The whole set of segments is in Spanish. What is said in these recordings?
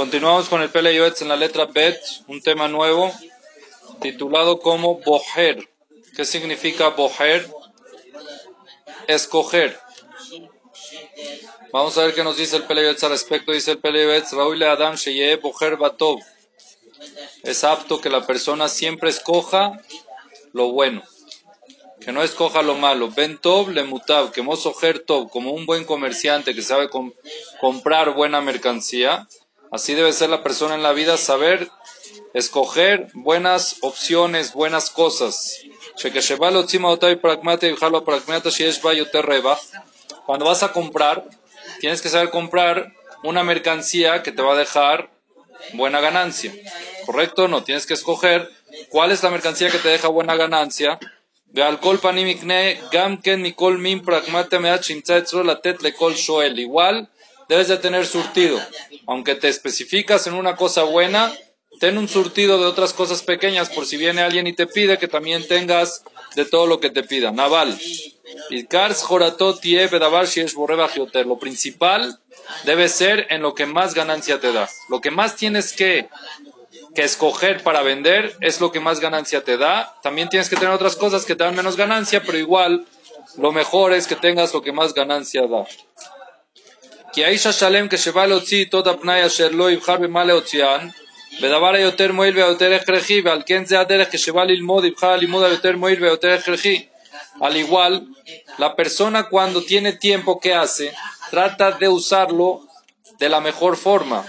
Continuamos con el Pele Yoetz en la letra Bet, un tema nuevo titulado como Boher. ¿Qué significa Boher? Escoger. Vamos a ver qué nos dice el Pele Yoetz al respecto. Dice el Pele Yoetz, Raúl Adam Sheye Boher Batov. Es apto que la persona siempre escoja lo bueno que no escoja lo malo. Ben Tov le mutab, que Mosoher Tov, como un buen comerciante que sabe comprar buena mercancía. Así debe ser la persona en la vida, saber escoger buenas opciones, buenas cosas. Cuando vas a comprar, tienes que saber comprar una mercancía que te va a dejar buena ganancia. ¿Correcto no? Tienes que escoger cuál es la mercancía que te deja buena ganancia Igual debes de tener surtido. Aunque te especificas en una cosa buena, ten un surtido de otras cosas pequeñas por si viene alguien y te pide que también tengas de todo lo que te pida. Naval. Lo principal debe ser en lo que más ganancia te da. Lo que más tienes que que escoger para vender es lo que más ganancia te da. También tienes que tener otras cosas que te dan menos ganancia, pero igual lo mejor es que tengas lo que más ganancia da. כי האיש השלם כשבא להוציא איתו את הפנאי אשר לא יבחר במה להוציאן, בדבר היותר מועיל והיותר הכרחי, ועל כן זה הדרך כשבא ללמוד יבחר הלימוד היותר מועיל והיותר הכרחי. Al igual, la persona cuando tiene tiempo que hace, trata de usarlo de la mejor forma.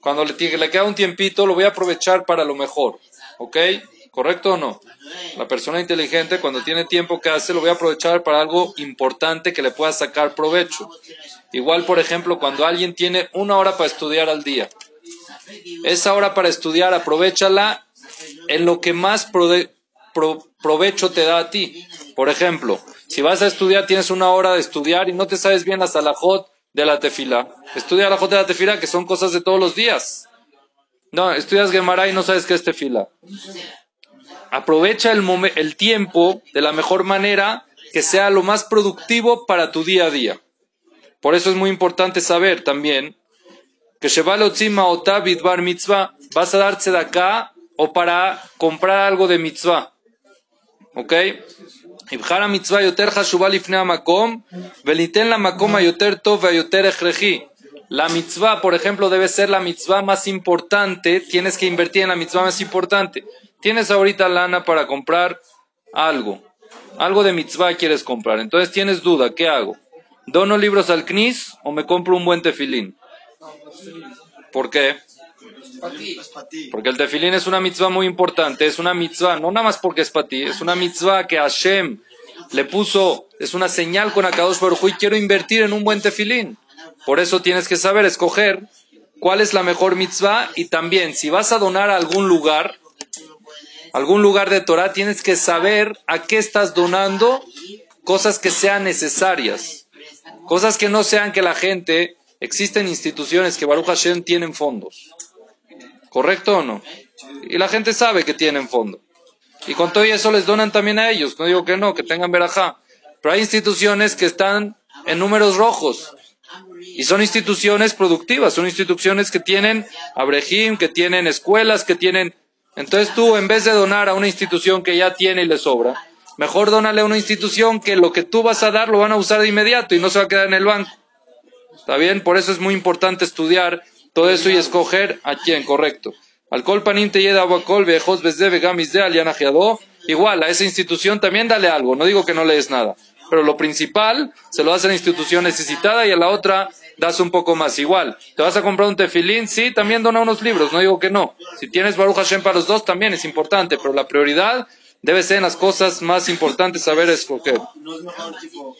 Cuando le, le queda un tiempito, lo voy a aprovechar para lo mejor. ¿Ok? ¿Correcto o no? La persona inteligente, cuando tiene tiempo que hace, lo voy a aprovechar para algo importante que le pueda sacar provecho. Igual, por ejemplo, cuando alguien tiene una hora para estudiar al día. Esa hora para estudiar, aprovechala en lo que más provecho te da a ti. Por ejemplo, si vas a estudiar, tienes una hora de estudiar y no te sabes bien la salahot, de la tefila. Estudia la jota de la tefila, que son cosas de todos los días. No, estudias Gemara y no sabes qué es tefila. Aprovecha el, el tiempo de la mejor manera que sea lo más productivo para tu día a día. Por eso es muy importante saber también que Shevalotzima o Bar Mitzvah vas a darse de acá o para comprar algo de mitzvah. ¿Ok? la mitzvah, por ejemplo, debe ser la mitzvah más importante. Tienes que invertir en la mitzvah más importante. Tienes ahorita lana para comprar algo. Algo de mitzvah quieres comprar. Entonces tienes duda. ¿Qué hago? ¿Dono libros al CNIS o me compro un buen tefilín? ¿Por qué? Porque el tefilín es una mitzvah muy importante, es una mitzvah, no nada más porque es para ti, es una mitzvah que Hashem le puso, es una señal con Akadosh Baruj y quiero invertir en un buen tefilín. Por eso tienes que saber escoger cuál es la mejor mitzvah y también si vas a donar a algún lugar, algún lugar de Torah, tienes que saber a qué estás donando cosas que sean necesarias, cosas que no sean que la gente, existen instituciones que Baruch Hashem tienen fondos ¿Correcto o no? Y la gente sabe que tienen fondo. Y con todo eso les donan también a ellos. No digo que no, que tengan verajá. Pero hay instituciones que están en números rojos. Y son instituciones productivas, son instituciones que tienen abrejim, que tienen escuelas, que tienen... Entonces tú, en vez de donar a una institución que ya tiene y le sobra, mejor donale a una institución que lo que tú vas a dar lo van a usar de inmediato y no se va a quedar en el banco. ¿Está bien? Por eso es muy importante estudiar todo eso y escoger a quién, correcto. Alcohol panim te yeda abacol vejos bezde vegamis de alianajeado. Igual, a esa institución también dale algo, no digo que no le des nada. Pero lo principal se lo das a la institución necesitada y a la otra das un poco más. Igual, te vas a comprar un tefilín, sí, también dona unos libros, no digo que no. Si tienes Baruch Hashem para los dos, también es importante, pero la prioridad debe ser en las cosas más importantes saber escoger. No es mejor, tipo,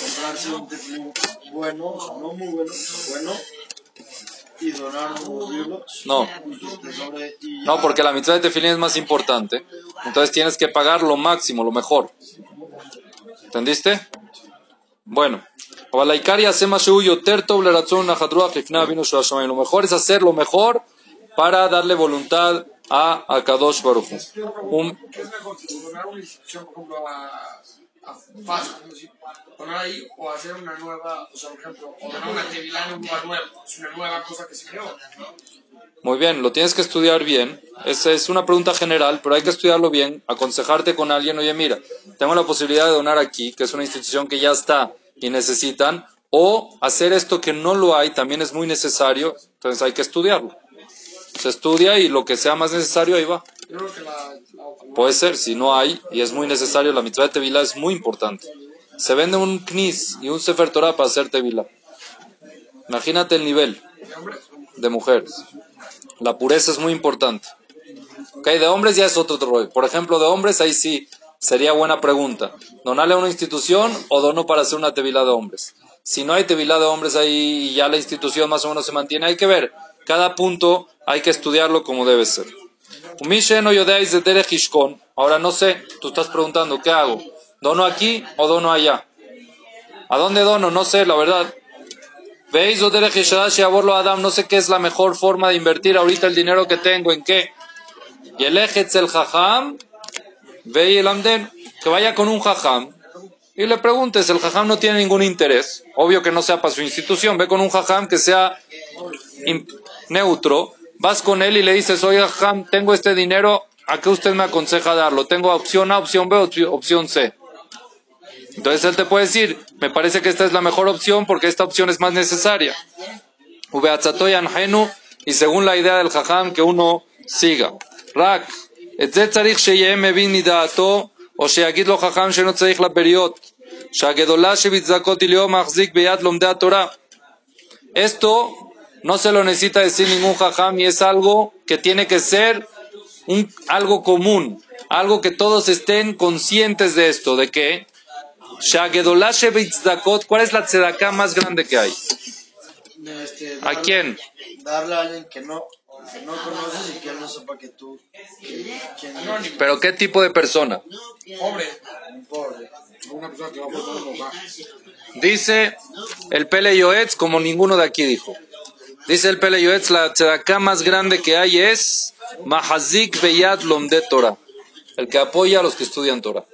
comprarse un tefilín bueno, no muy bueno, bueno, no. No, porque la mitad de tefilín es más importante. Entonces tienes que pagar lo máximo, lo mejor. ¿Entendiste? Bueno. Lo mejor es hacer lo mejor para darle voluntad a Akadosh Baruch. Un... a- fácil, es decir, poner ahí o hacer una nueva, o sea, por ejemplo, ordenar una tevilá en un lugar nuevo, es una nueva cosa que se creó. Muy bien, lo tienes que estudiar bien. Esa es una pregunta general, pero hay que estudiarlo bien, aconsejarte con alguien, oye, mira, tengo la posibilidad de donar aquí, que es una institución que ya está y necesitan, o hacer esto que no lo hay, también es muy necesario, entonces hay que estudiarlo. Se estudia y lo que sea más necesario, ahí va. Puede ser, si no hay y es muy necesario, la mitzvah de Tevilá es muy importante. Se vende un knis y un sefer Torah para hacer Tevilá. Imagínate el nivel de mujeres. La pureza es muy importante. Ok, de hombres ya es otro rollo. Por ejemplo, de hombres ahí sí sería buena pregunta. ¿Donarle a una institución o dono para hacer una tevilá de hombres? Si no hay tevilá de hombres ahí y ya la institución más o menos se mantiene, hay que ver. Cada punto hay que estudiarlo como debe ser. Ahora no sé, tú estás preguntando, ¿qué hago? ¿Dono aquí o dono allá? ¿A dónde dono? No sé, la verdad. ¿Veis? Adam? No sé qué es la mejor forma de invertir ahorita el dinero que tengo, ¿en qué? Y el el jajam, ve el amden, que vaya con un jajam y le preguntes, el jajam no tiene ningún interés, obvio que no sea para su institución, ve con un jajam que sea neutro, vas con él y le dices, oye jajam, tengo este dinero, ¿a qué usted me aconseja darlo? Tengo opción A, opción B, opci- opción C. Entonces él te puede decir, me parece que esta es la mejor opción porque esta opción es más necesaria. Y según la idea del jajam que uno siga. רק, את זה צריך שיהיה מבין מדעתו, או שיגיד לו חכם שאינו צריך לפריות, שהגדולה שבצדקות אליהו מחזיק ביד לומדי התורה. Esto no se lo necesita decir ningún jajam y es algo que tiene que ser un, algo común, algo que todos estén conscientes de esto, de que Shagedolá Shebitzakot, ¿cuál es la tzedaká más grande que hay? Este, ¿A darle- quién? Darle a alguien que no, que no conoces y que él no sepa que tú, que, quién eres. anónimo, ¿Pero qué tipo de persona? pobre, Un pobre. una persona que va por todo el lugar. Dice el Pele Yoetz, como ninguno de aquí dijo. Dice el Pele Yoetz, la tzedaká más grande que hay es Mahazik Beyad Lomde Torah, el que apoya a los que estudian Torah.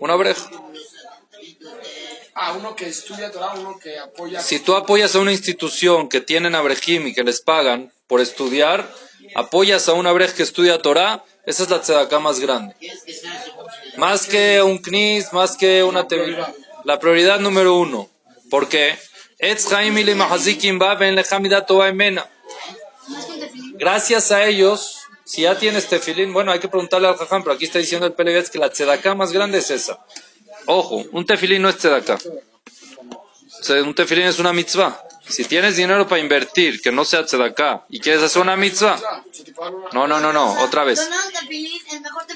Una breja. Uno que estudia Torah, uno que apoya. Si tú apoyas a una institución que tienen abrejim y que les pagan por estudiar, apoyas a un abrej que estudia Torah, esa es la tzedaká más grande. Más que un knis, más que una tevilá. La prioridad número uno. ¿Por qué? Gracias a ellos, si ya tienes tefilín, bueno, hay que preguntarle al jajam, pero aquí está diciendo el Pelevetz que la tzedaká más grande es esa. Ojo, un tefilín no es tzedaká. O sea, un tefilín es una mitzvah. Si tienes dinero para invertir, que no sea tzedaká, y quieres hacer una mitzvah, no, no, no, no, otra vez.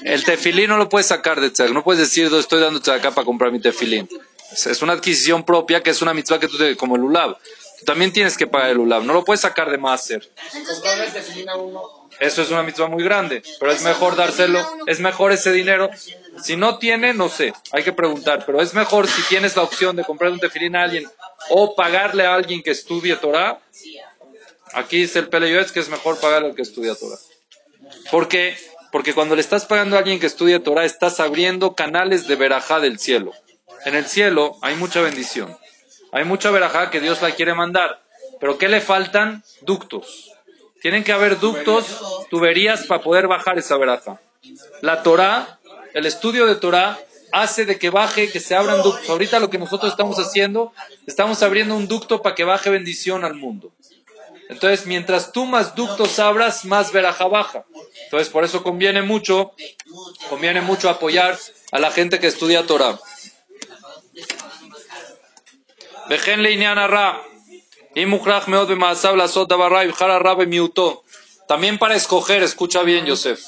El tefilín. No lo puedes sacar de tzedakah. No puedes decir, "Do- estoy dando tzedakah para comprar mi tefilín. Es- una adquisición propia que es una mitzvah que tú te, como el ulab. Tú también tienes que pagar el ulab. No lo puedes sacar de uno. Eso es una mitzvah muy grande. Pero es mejor dárselo. Es mejor ese dinero. Si no tiene, no sé. Hay que preguntar. Pero es mejor si tienes la opción de comprar un tefilín a alguien o pagarle a alguien que estudie Torah. Aquí dice el Peleyoetz que es mejor pagarle al que estudia Torah. ¿Por qué? Porque cuando le estás pagando a alguien que estudia Torah, estás abriendo canales de verajá del cielo. En el cielo hay mucha bendición. Hay mucha verajá que Dios la quiere mandar. Pero ¿qué le faltan? Ductos. Tienen que haber ductos, tuberías para poder bajar esa verajá. La Torah, el estudio de Torah hace de que baje, que se abran ductos. Pues ahorita lo que nosotros estamos haciendo, estamos abriendo un ducto para que baje bendición al mundo. Entonces, mientras tú más ductos abras, más veraja baja. Entonces, por eso conviene mucho, conviene mucho apoyar a la gente que estudia Torah. También para escoger, escucha bien, Yosef.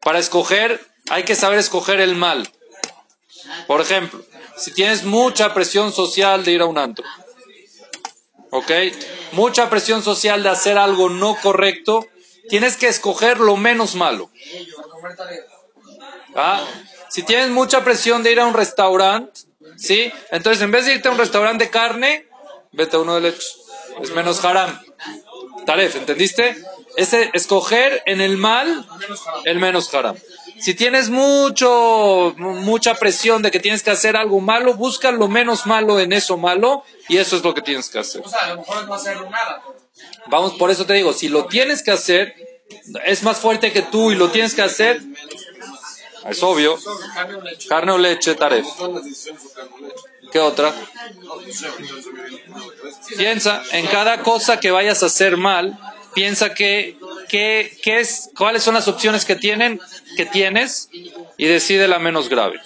Para escoger hay que saber escoger el mal. Por ejemplo, si tienes mucha presión social de ir a un antro, ¿ok? Mucha presión social de hacer algo no correcto, tienes que escoger lo menos malo. ¿ah? Si tienes mucha presión de ir a un restaurante, ¿sí? Entonces en vez de irte a un restaurante de carne, vete a uno de leche. Es menos haram. Taref, ¿entendiste? Ese escoger en el mal el menos haram. Si tienes mucho, mucha presión de que tienes que hacer algo malo, busca lo menos malo en eso malo y eso es lo que tienes que hacer. O sea, a lo mejor no hacer nada. Vamos, por eso te digo, si lo tienes que hacer, es más fuerte que tú y lo tienes que hacer, es obvio. Carne o leche. Taref. ¿Qué otra? Piensa en cada cosa que vayas a hacer mal, piensa que, que, que es, cuáles son las opciones que tienen, que tienes y decide la menos grave.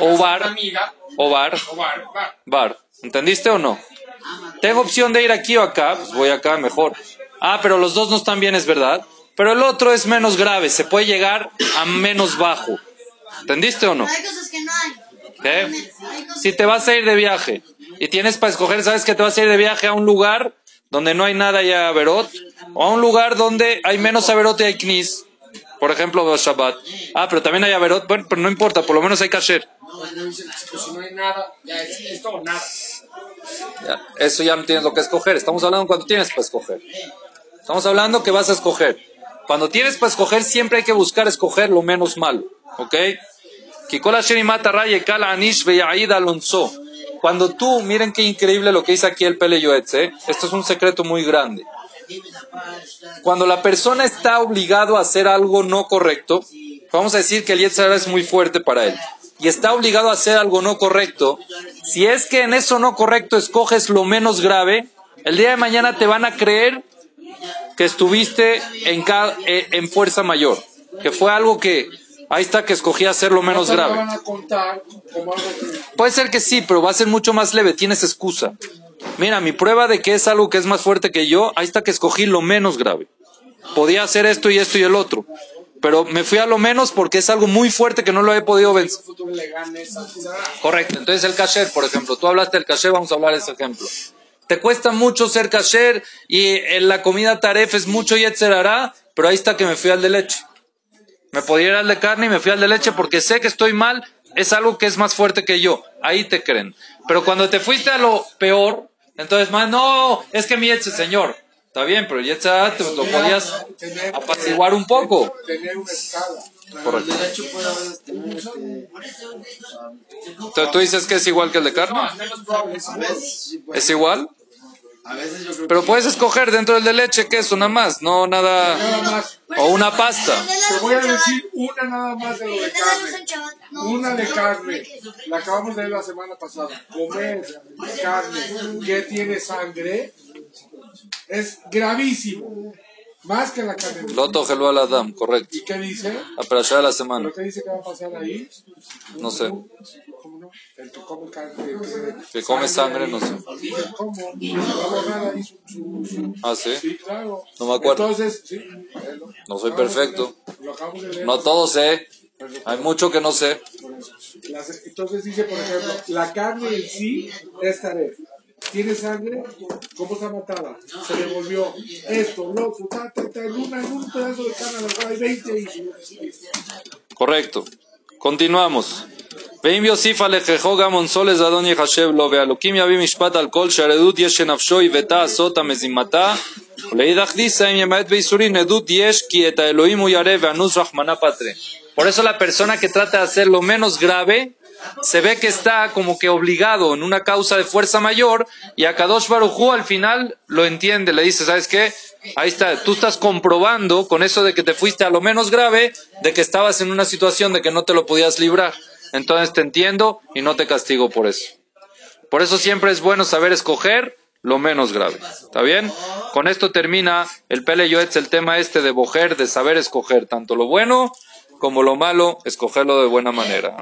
O bar. O bar, bar. ¿Entendiste o no? Tengo opción de ir aquí o acá, pues voy acá mejor. Ah, pero los dos no están bien, es verdad. Pero el otro es menos grave, se puede llegar a menos bajo. ¿Entendiste o no? ¿Qué? Cosas Si te vas a ir de viaje y tienes para escoger, sabes que te vas a ir de viaje a un lugar donde no hay nada y hay averot, o a un lugar donde hay menos averot y hay knis, por ejemplo, Shabbat. Ah, pero también hay averot, bueno, pero no importa, por lo menos hay kasher. Ya es esto o nada. Ya, eso ya no tienes lo que escoger. Estamos hablando cuando tienes para escoger. Estamos hablando que vas a escoger. Cuando tienes para escoger, siempre hay que buscar escoger lo menos malo. ¿Ok? Kikola Mata Raye Kala Anish Alonso. Cuando tú, miren qué increíble lo que dice aquí el Pele Yoetz, ¿eh? Esto es un secreto muy grande. Cuando la persona está obligado a hacer algo no correcto, vamos a decir que el Yetzirah es muy fuerte para él, y está obligado a hacer algo no correcto, si es que en eso no correcto escoges lo menos grave, el día de mañana te van a creer que estuviste en, eh, en fuerza mayor, que fue algo que, ahí está que escogí hacer lo menos grave. van a contar como algo que... Puede ser que sí, pero va a ser mucho más leve, tienes excusa. Mira, mi prueba de que es algo que es más fuerte que yo, ahí está que escogí lo menos grave. Podía hacer esto y esto y el otro, pero me fui a lo menos porque es algo muy fuerte que no lo he podido En vencer. Correcto, entonces el kasher, por ejemplo, tú hablaste del kasher, vamos a hablar de ese ejemplo. Te cuesta mucho ser kasher y en la comida taref es mucho yetzerará, pero ahí está que me fui al de leche. Me podía ir al de carne y me fui al de leche porque sé que estoy mal, es algo que es más fuerte que yo. Ahí te creen. Pero cuando te fuiste a lo peor, entonces, más, no, es que mi yetze, señor. Está bien, pero yetzerará te lo podías apaciguar un poco. tener una escala. Pero Correcto. Entonces, ¿Tú dices que es igual que el de carne? Es igual. A veces yo creo Pero que. puedes escoger dentro del de leche queso nada más, no Nada nada más. o una pasta. Te voy a decir una nada más de lo de carne. Una de carne. La acabamos de ver la semana pasada. Comer carne que tiene sangre es gravísimo. Más que la carne. Loto geló al Adam, correcto. ¿Y qué dice? La perashá de la semana, ¿Pero qué dice que va a pasar ahí? no sé. ¿Cómo no? El que come carne. que- come sangre, no sé. ¿cómo? Va a borrar ahí su- Ah, sí. Sí, claro. No me acuerdo. Entonces, sí. No soy perfecto. No todo sé. Hay mucho que no sé. Entonces dice, por ejemplo, la carne en sí es taref ¿Tiene sangre? ¿Cómo está matada? Se devolvió. Esto, lo otro, ta, ta, ta, en, una, en un pedazo de carne, a lo mejor hay 20 ahí. Correcto. Continuamos. ואם יוסיף עליכך גם אונסולז אדון יחשב לו, והלוקים יביא משפט על כל שהעדות יש שנפשו הבאתה עשותה מזימתה, ולאידך דיסא אם ימעט בייסורין עדות יש כי את האלוהים הוא ירא ואנוס רחמנא פטרי. Por eso la persona que trata de hacer lo menos grave se ve que está como que obligado en una causa de fuerza mayor y a Kadosh Barujú al final lo entiende, le dice, ¿sabes qué? Ahí está, tú estás comprobando con eso de que te fuiste a lo menos grave, de que estabas en una situación de que no te lo podías librar. Entonces te entiendo y no te castigo por eso. Por eso siempre es bueno saber escoger lo menos grave. ¿Está bien? Con esto termina el Pele el tema este de bojer, de saber escoger tanto lo bueno como lo malo, escogerlo de buena manera.